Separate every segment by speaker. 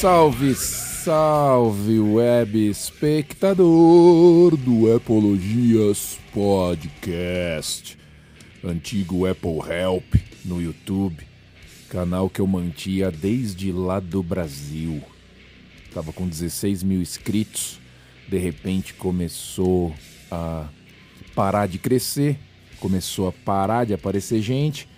Speaker 1: Salve, salve, web espectador do Apologias Podcast, antigo Apple Help no YouTube, canal que eu mantia desde lá do Brasil. Tava com 16 mil inscritos, de repente começou a parar de crescer, começou a parar de aparecer gente,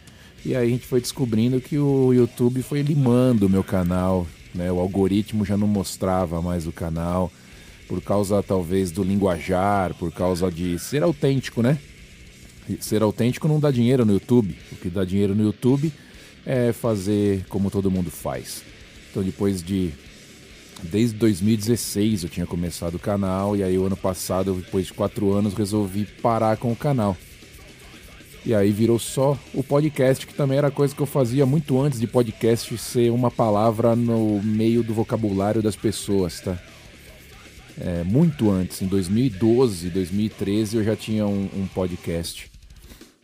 Speaker 1: e aí a gente foi descobrindo que o YouTube foi limando o meu canal, né? O algoritmo já não mostrava mais o canal, por causa talvez do linguajar, por causa de ser autêntico, né? Ser autêntico não dá dinheiro no YouTube. O que dá dinheiro no YouTube é fazer como todo mundo faz. Então depois de desde 2016 eu tinha começado o canal e aí o ano passado, depois de quatro anos, resolvi parar com o canal. E aí virou só o podcast, que também era coisa que eu fazia muito antes de podcast ser uma palavra no meio do vocabulário das pessoas, tá? É, muito antes, em 2012, 2013 eu já tinha um, um podcast,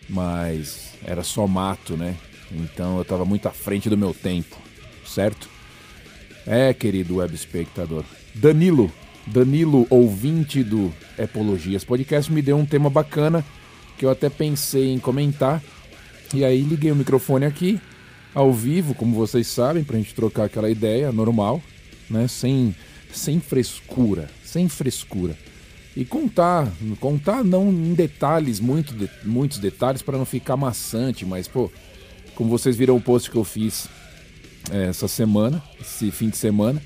Speaker 1: mas era só mato, né? Então eu estava muito à frente do meu tempo, certo? É, querido web espectador. Danilo, Danilo, ouvinte do Epologias Podcast, me deu um tema bacana que eu até pensei em comentar. E aí liguei o microfone aqui, ao vivo, como vocês sabem, pra gente trocar aquela ideia normal, né? Sem, sem frescura, sem frescura. E contar, contar não em detalhes, muito de, muitos detalhes para não ficar maçante, mas pô, como vocês viram o post que eu fiz é, essa semana, esse fim de semana,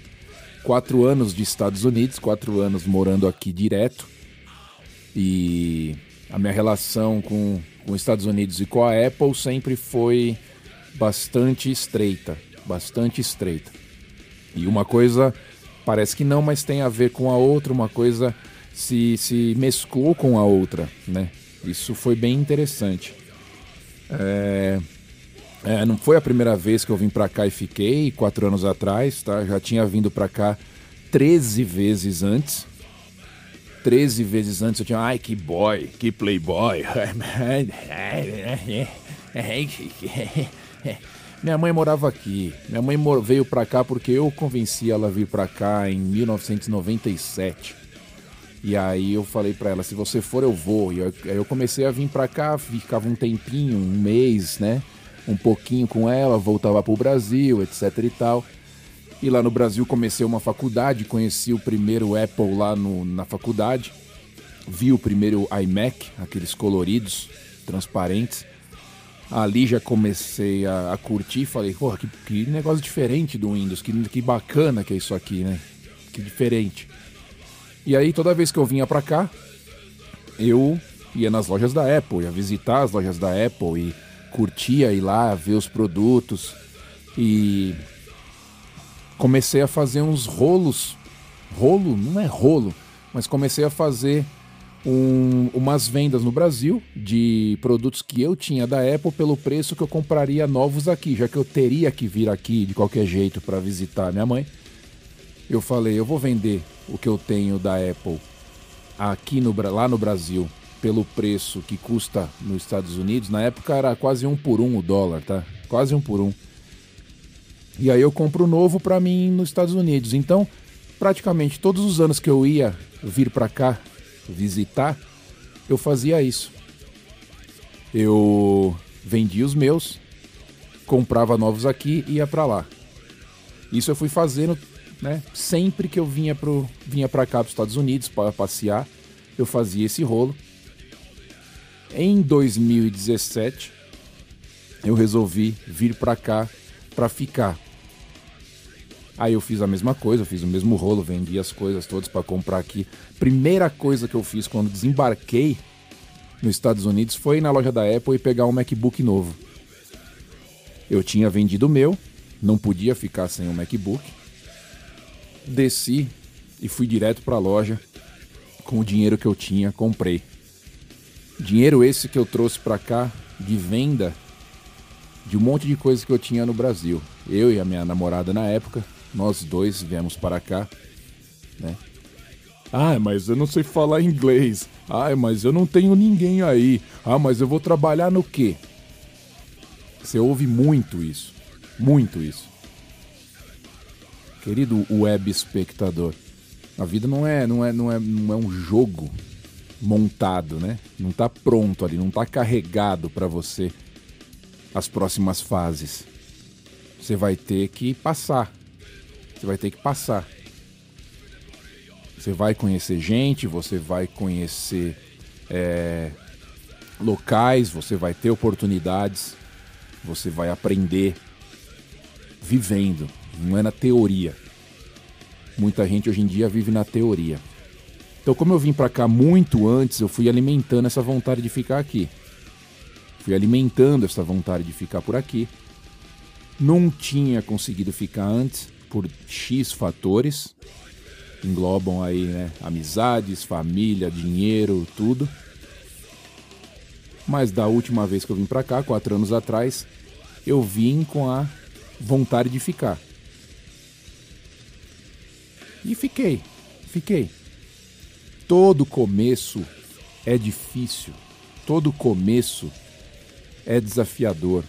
Speaker 1: quatro anos de Estados Unidos, quatro anos morando aqui direto. E a minha relação com, com os Estados Unidos e com a Apple sempre foi bastante estreita, bastante estreita. E uma coisa parece que não, mas tem a ver com a outra, uma coisa se, se mesclou com a outra, né? Isso foi bem interessante. É, é, não foi a primeira vez que eu vim para cá e fiquei, quatro anos atrás, tá? Já tinha vindo para cá 13 vezes antes. 13 vezes antes eu tinha, ai que boy, que playboy. Minha mãe morava aqui. Minha mãe veio pra cá porque eu convenci ela a vir pra cá em 1997. E aí eu falei pra ela, se você for eu vou. E aí eu comecei a vir pra cá, ficava um tempinho, um mês, né? Um pouquinho com ela, voltava pro Brasil, etc e tal. E lá no Brasil comecei uma faculdade, conheci o primeiro Apple lá no, na faculdade, vi o primeiro iMac, aqueles coloridos, transparentes. Ali já comecei a, a curtir, falei, porra, que, que, negócio diferente do Windows, que, que bacana que é isso aqui, né? Que diferente. E aí toda vez que eu vinha pra cá, eu ia nas lojas da Apple, ia visitar as lojas da Apple e curtia ir lá, ver os produtos. E comecei a fazer uns rolos. Rolo? Não é rolo, mas comecei a fazer um, umas vendas no Brasil de produtos que eu tinha da Apple pelo preço que eu compraria novos aqui, já que eu teria que vir aqui de qualquer jeito para visitar minha mãe. Eu falei, eu vou vender o que eu tenho da Apple aqui no, lá no Brasil pelo preço que custa nos Estados Unidos. Na época era quase um por um o dólar, tá? Quase um por um. E aí eu compro novo para mim nos Estados Unidos. Então, praticamente todos os anos que eu ia vir para cá visitar, eu fazia isso. Eu vendia os meus, comprava novos aqui e ia para lá. Isso eu fui fazendo, né? Sempre que eu vinha pro vinha para cá para os Estados Unidos para passear, eu fazia esse rolo. Em 2017, eu resolvi vir para cá para ficar. Aí eu fiz a mesma coisa, fiz o mesmo rolo, vendi as coisas todas para comprar aqui. Primeira coisa que eu fiz quando desembarquei nos Estados Unidos foi ir na loja da Apple e pegar um MacBook novo. Eu tinha vendido o meu, não podia ficar sem o MacBook. Desci e fui direto para a loja com o dinheiro que eu tinha, comprei. Dinheiro esse que eu trouxe para cá de venda de um monte de coisas que eu tinha no Brasil. Eu e a minha namorada na época, nós dois viemos para cá, né? Ah, mas eu não sei falar inglês. Ah, mas eu não tenho ninguém aí. Ah, mas eu vou trabalhar no quê? Você ouve muito isso. Muito isso. querido web espectador, a vida não é, não é, não é, não é um jogo montado, né? Não está pronto ali, não está carregado para você as próximas fases. Você vai ter que passar. Você vai ter que passar. Você vai conhecer gente, você vai conhecer é, locais, você vai ter oportunidades, você vai aprender vivendo, não é na teoria. Muita gente hoje em dia vive na teoria. Então, como eu vim para cá muito antes, eu fui alimentando essa vontade de ficar aqui. Fui alimentando essa vontade de ficar por aqui. Não tinha conseguido ficar antes por X fatores. Englobam aí, né, amizades, família, dinheiro, tudo. Mas da última vez que eu vim para cá, quatro anos atrás, eu vim com a vontade de ficar. E fiquei, fiquei. Todo começo é difícil, todo começo é desafiador.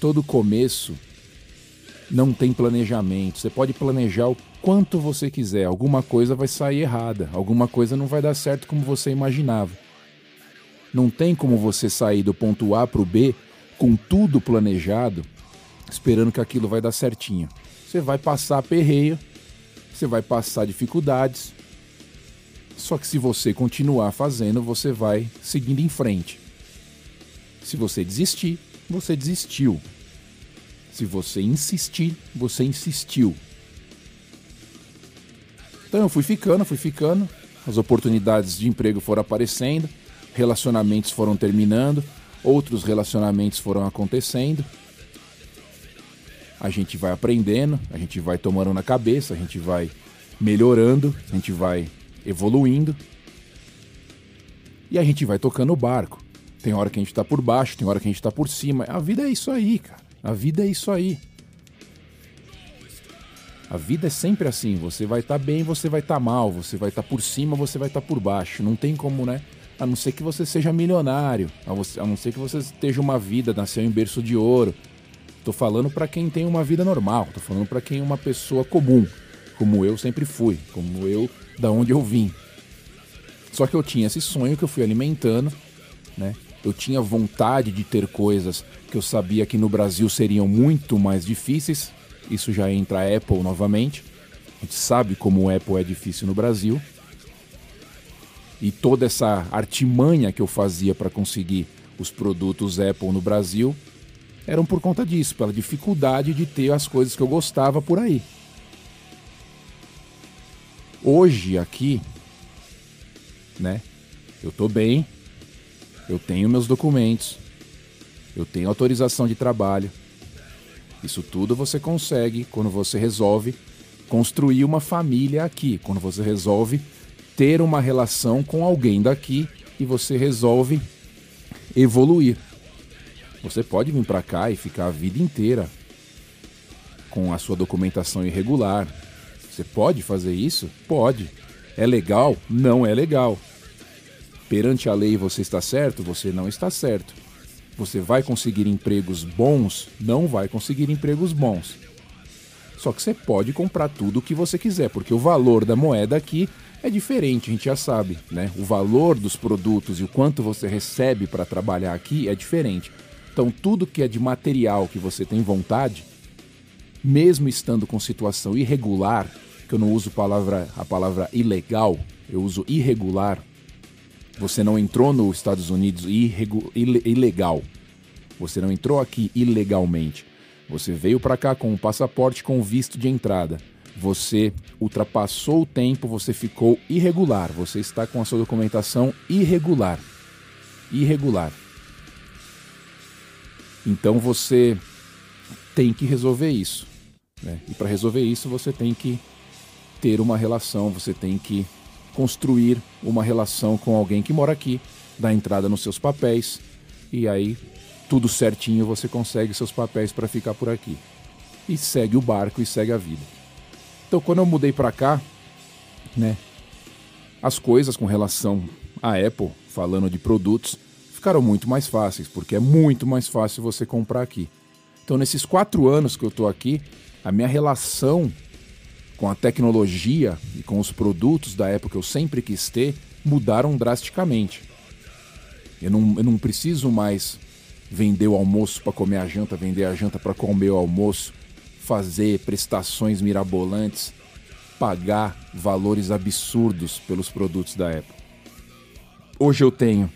Speaker 1: Todo começo não tem planejamento. Você pode planejar o quanto você quiser, alguma coisa vai sair errada, alguma coisa não vai dar certo como você imaginava. Não tem como você sair do ponto A para o B com tudo planejado, esperando que aquilo vai dar certinho. Você vai passar perreio, você vai passar dificuldades. Só que se você continuar fazendo, você vai seguindo em frente. Se você desistir, você desistiu. Se você insistir, você insistiu. Então eu fui ficando, fui ficando, as oportunidades de emprego foram aparecendo relacionamentos foram terminando, outros relacionamentos foram acontecendo. A gente vai aprendendo, a gente vai tomando na cabeça, a gente vai melhorando, a gente vai evoluindo. E a gente vai tocando o barco. Tem hora que a gente está por baixo, tem hora que a gente está por cima. A vida é isso aí, cara. A vida é isso aí. A vida é sempre assim. Você vai estar tá bem, você vai estar tá mal. Você vai estar tá por cima, você vai estar tá por baixo. Não tem como, né? A não ser que você seja milionário, a não ser que você esteja uma vida, nasceu em berço de ouro. Tô falando para quem tem uma vida normal, tô falando para quem é uma pessoa comum, como eu sempre fui, como eu da onde eu vim. Só que eu tinha esse sonho que eu fui alimentando, né? Eu tinha vontade de ter coisas que eu sabia que no Brasil seriam muito mais difíceis. Isso já entra a Apple novamente. A gente sabe como o Apple é difícil no Brasil e toda essa artimanha que eu fazia para conseguir os produtos Apple no Brasil eram por conta disso, pela dificuldade de ter as coisas que eu gostava por aí. Hoje aqui, né? Eu tô bem, eu tenho meus documentos, eu tenho autorização de trabalho. Isso tudo você consegue quando você resolve construir uma família aqui, quando você resolve ter uma relação com alguém daqui e você resolve evoluir. Você pode vir para cá e ficar a vida inteira com a sua documentação irregular. Você pode fazer isso? Pode. É legal? Não é legal. Perante a lei você está certo? Você não está certo. Você vai conseguir empregos bons? Não vai conseguir empregos bons. Só que você pode comprar tudo o que você quiser, porque o valor da moeda aqui é diferente, a gente já sabe, né? O valor dos produtos e o quanto você recebe para trabalhar aqui é diferente. Então, tudo que é de material que você tem vontade, mesmo estando com situação irregular, que eu não uso palavra, a palavra ilegal, eu uso irregular. Você não entrou nos Estados Unidos ilegal. Você não entrou aqui ilegalmente. Você veio para cá com um passaporte com visto de entrada você ultrapassou o tempo, você ficou irregular, você está com a sua documentação irregular. Irregular. Então você tem que resolver isso. Né? E para resolver isso, você tem que ter uma relação, você tem que construir uma relação com alguém que mora aqui, dar entrada nos seus papéis, e aí tudo certinho você consegue seus papéis para ficar por aqui. E segue o barco e segue a vida. Então, quando eu mudei para cá, né, as coisas com relação à Apple, falando de produtos, ficaram muito mais fáceis, porque é muito mais fácil você comprar aqui. Então, nesses quatro anos que eu estou aqui, a minha relação com a tecnologia e com os produtos da época que eu sempre quis ter mudaram drasticamente. Eu não, eu não preciso mais vender o almoço para comer a janta, vender a janta para comer o almoço, fazer prestações mirabolantes, pagar valores absurdos pelos produtos da Apple. Hoje eu tenho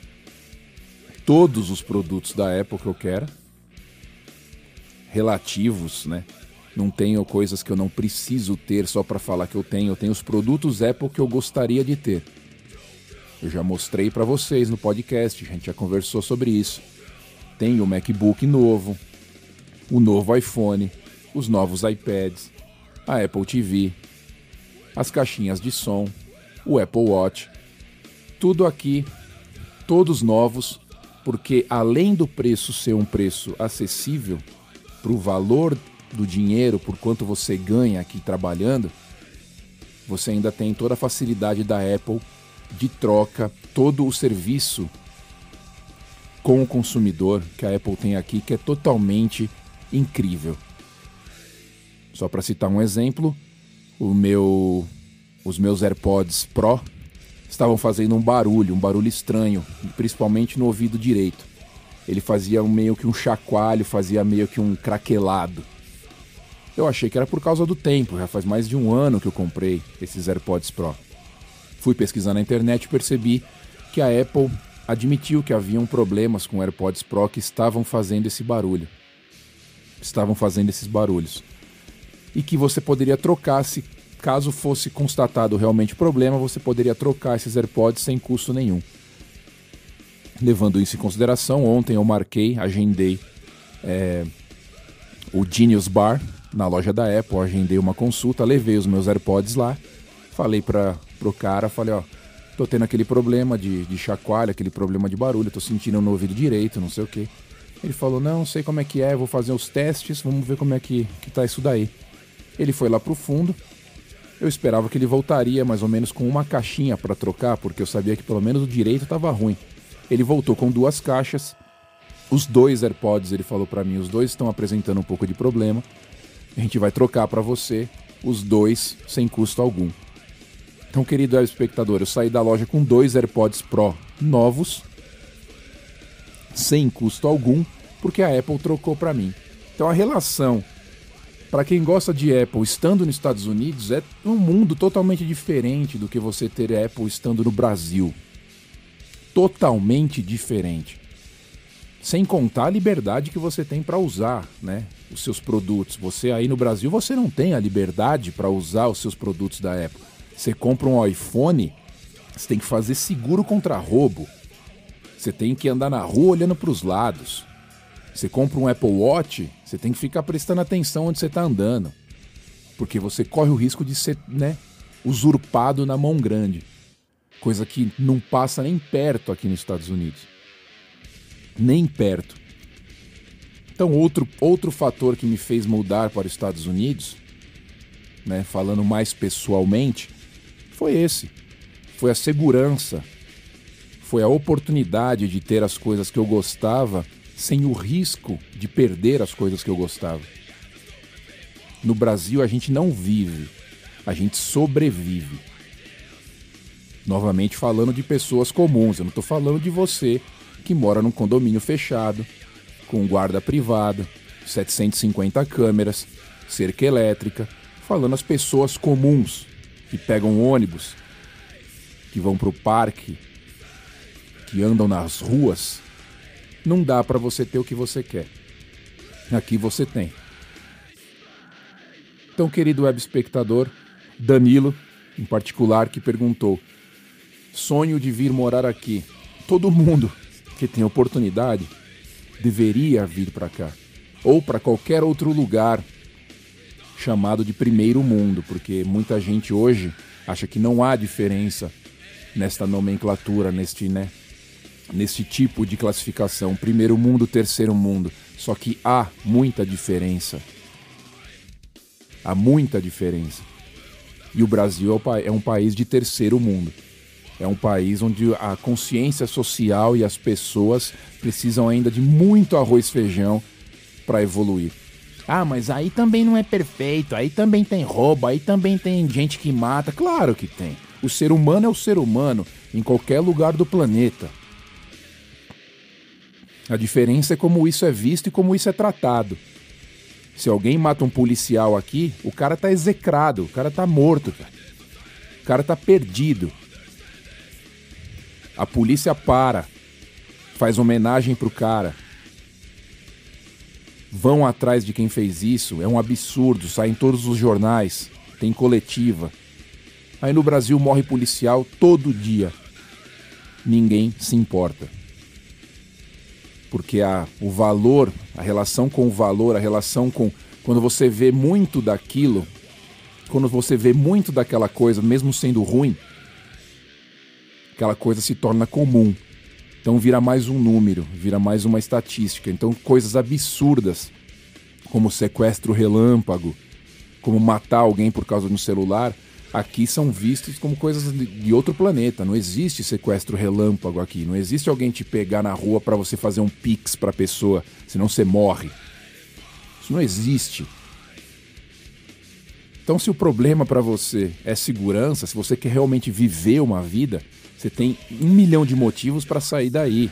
Speaker 1: todos os produtos da Apple que eu quero, relativos, né? Não tenho coisas que eu não preciso ter só para falar que eu tenho. Eu tenho os produtos Apple que eu gostaria de ter. Eu já mostrei para vocês no podcast, a gente já conversou sobre isso. Tenho o MacBook novo, o novo iPhone, os novos iPads, a Apple TV, as caixinhas de som, o Apple Watch. Tudo aqui, todos novos, porque além do preço ser um preço acessível, para o valor do dinheiro, por quanto você ganha aqui trabalhando, você ainda tem toda a facilidade da Apple de troca, todo o serviço com o consumidor que a Apple tem aqui, que é totalmente incrível. Só para citar um exemplo, o meu, os meus AirPods Pro estavam fazendo um barulho, um barulho estranho, principalmente no ouvido direito. Ele fazia meio que um chacoalho, fazia meio que um craquelado. Eu achei que era por causa do tempo, já faz mais de um ano que eu comprei esses AirPods Pro. Fui pesquisar na internet e percebi que a Apple admitiu que haviam problemas com AirPods Pro que estavam fazendo esse barulho. Estavam fazendo esses barulhos. E que você poderia trocar se caso fosse constatado realmente problema, você poderia trocar esses AirPods sem custo nenhum. Levando isso em consideração, ontem eu marquei, agendei é, o Genius Bar na loja da Apple, agendei uma consulta, levei os meus AirPods lá, falei para pro cara, falei, ó, tô tendo aquele problema de, de chacoalho, aquele problema de barulho, tô sentindo no ouvido direito, não sei o que. Ele falou, não, sei como é que é, vou fazer os testes, vamos ver como é que, que tá isso daí. Ele foi lá pro fundo, eu esperava que ele voltaria mais ou menos com uma caixinha para trocar, porque eu sabia que pelo menos o direito tava ruim. Ele voltou com duas caixas, os dois AirPods, ele falou para mim, os dois estão apresentando um pouco de problema. A gente vai trocar para você os dois sem custo algum. Então, querido espectador, eu saí da loja com dois AirPods Pro novos, sem custo algum, porque a Apple trocou para mim. Então, a relação para quem gosta de Apple estando nos Estados Unidos é um mundo totalmente diferente do que você ter Apple estando no Brasil. Totalmente diferente. Sem contar a liberdade que você tem para usar, né, os seus produtos. Você aí no Brasil você não tem a liberdade para usar os seus produtos da Apple. Você compra um iPhone, você tem que fazer seguro contra roubo. Você tem que andar na rua olhando para os lados. Você compra um Apple Watch, você tem que ficar prestando atenção onde você está andando. Porque você corre o risco de ser né, usurpado na mão grande. Coisa que não passa nem perto aqui nos Estados Unidos. Nem perto. Então, outro, outro fator que me fez mudar para os Estados Unidos, né, falando mais pessoalmente, foi esse. Foi a segurança. Foi a oportunidade de ter as coisas que eu gostava sem o risco de perder as coisas que eu gostava. No Brasil, a gente não vive, a gente sobrevive. Novamente falando de pessoas comuns, eu não estou falando de você que mora num condomínio fechado, com guarda privado, 750 câmeras, cerca elétrica, falando as pessoas comuns que pegam ônibus, que vão para o parque, que andam nas ruas. Não dá para você ter o que você quer. Aqui você tem. Então, querido web espectador, Danilo, em particular, que perguntou: sonho de vir morar aqui. Todo mundo que tem oportunidade deveria vir para cá ou para qualquer outro lugar chamado de primeiro mundo, porque muita gente hoje acha que não há diferença nesta nomenclatura, neste, né, neste tipo de classificação, primeiro mundo, terceiro mundo. Só que há muita diferença. Há muita diferença. E o Brasil é um país de terceiro mundo. É um país onde a consciência social e as pessoas precisam ainda de muito arroz e feijão para evoluir. Ah, mas aí também não é perfeito, aí também tem roubo, aí também tem gente que mata. Claro que tem. O ser humano é o ser humano em qualquer lugar do planeta. A diferença é como isso é visto e como isso é tratado. Se alguém mata um policial aqui, o cara tá execrado, o cara tá morto, cara. O cara tá perdido. A polícia para, faz homenagem pro cara vão atrás de quem fez isso, é um absurdo, sai em todos os jornais, tem coletiva. Aí no Brasil morre policial todo dia. Ninguém se importa. Porque a, o valor, a relação com o valor, a relação com. Quando você vê muito daquilo, quando você vê muito daquela coisa, mesmo sendo ruim, aquela coisa se torna comum. Então vira mais um número, vira mais uma estatística. Então coisas absurdas, como sequestro relâmpago, como matar alguém por causa de um celular, aqui são vistos como coisas de outro planeta. Não existe sequestro relâmpago aqui. Não existe alguém te pegar na rua para você fazer um pix para a pessoa, senão você morre. Isso não existe. Então, se o problema para você é segurança, se você quer realmente viver uma vida, você tem um milhão de motivos para sair daí.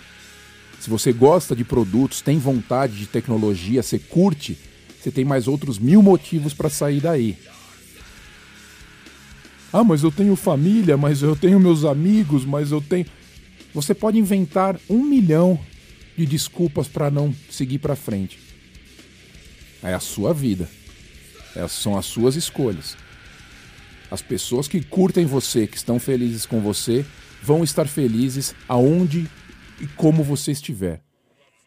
Speaker 1: Se você gosta de produtos, tem vontade de tecnologia, você curte, você tem mais outros mil motivos para sair daí. Ah, mas eu tenho família, mas eu tenho meus amigos, mas eu tenho. Você pode inventar um milhão de desculpas para não seguir para frente. É a sua vida. É, são as suas escolhas. As pessoas que curtem você, que estão felizes com você, vão estar felizes aonde e como você estiver.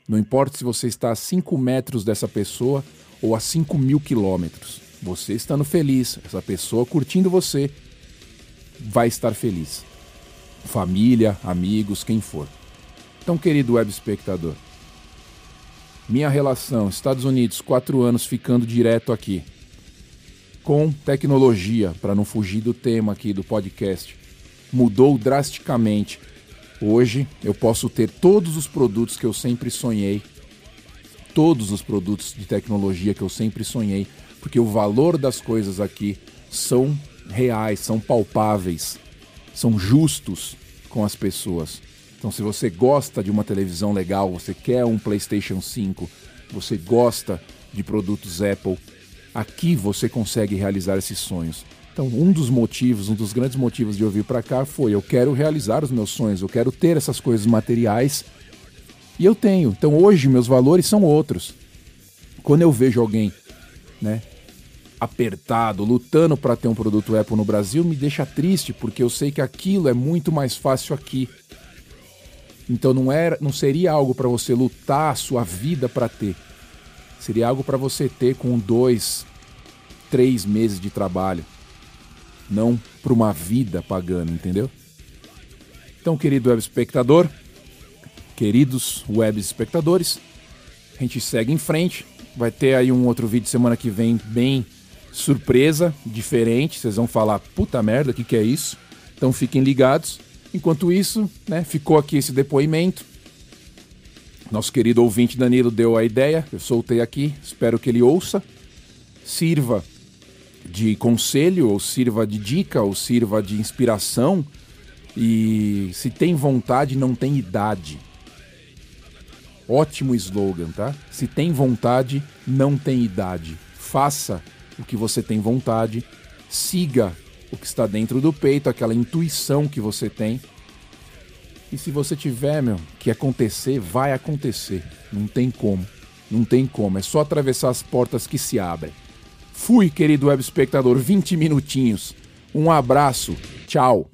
Speaker 1: Não importa se você está a 5 metros dessa pessoa ou a 5 mil quilômetros. Você estando feliz, essa pessoa curtindo você, vai estar feliz. Família, amigos, quem for. Então, querido web espectador, minha relação, Estados Unidos, quatro anos ficando direto aqui, com tecnologia, para não fugir do tema aqui do podcast mudou drasticamente. Hoje eu posso ter todos os produtos que eu sempre sonhei, todos os produtos de tecnologia que eu sempre sonhei, porque o valor das coisas aqui são reais, são palpáveis, são justos com as pessoas. Então, se você gosta de uma televisão legal, você quer um PlayStation 5, você gosta de produtos Apple, aqui você consegue realizar esses sonhos. Então, um dos motivos, um dos grandes motivos de eu vir para cá foi eu quero realizar os meus sonhos, eu quero ter essas coisas materiais e eu tenho. Então, hoje meus valores são outros. Quando eu vejo alguém, né, apertado, lutando para ter um produto Apple no Brasil, me deixa triste, porque eu sei que aquilo é muito mais fácil aqui. Então não era, não seria algo para você lutar a sua vida para ter. Seria algo para você ter com dois, três meses de trabalho não para uma vida pagando, entendeu? Então, querido web espectador, queridos web espectadores, a gente segue em frente. Vai ter aí um outro vídeo semana que vem bem surpresa, diferente. Vocês vão falar, puta merda, o que, que é isso? Então fiquem ligados. Enquanto isso, né, ficou aqui esse depoimento. Nosso querido ouvinte Danilo deu a ideia, eu soltei aqui, espero que ele ouça. Sirva de conselho, ou sirva de dica, ou sirva de inspiração. E se tem vontade, não tem idade. Ótimo slogan, tá? Se tem vontade, não tem idade. Faça o que você tem vontade, siga o que está dentro do peito, aquela intuição que você tem. E se você tiver, meu, que acontecer, vai acontecer. Não tem como. Não tem como. É só atravessar as portas que se abrem. Fui, querido web espectador, 20 minutinhos. Um abraço. Tchau.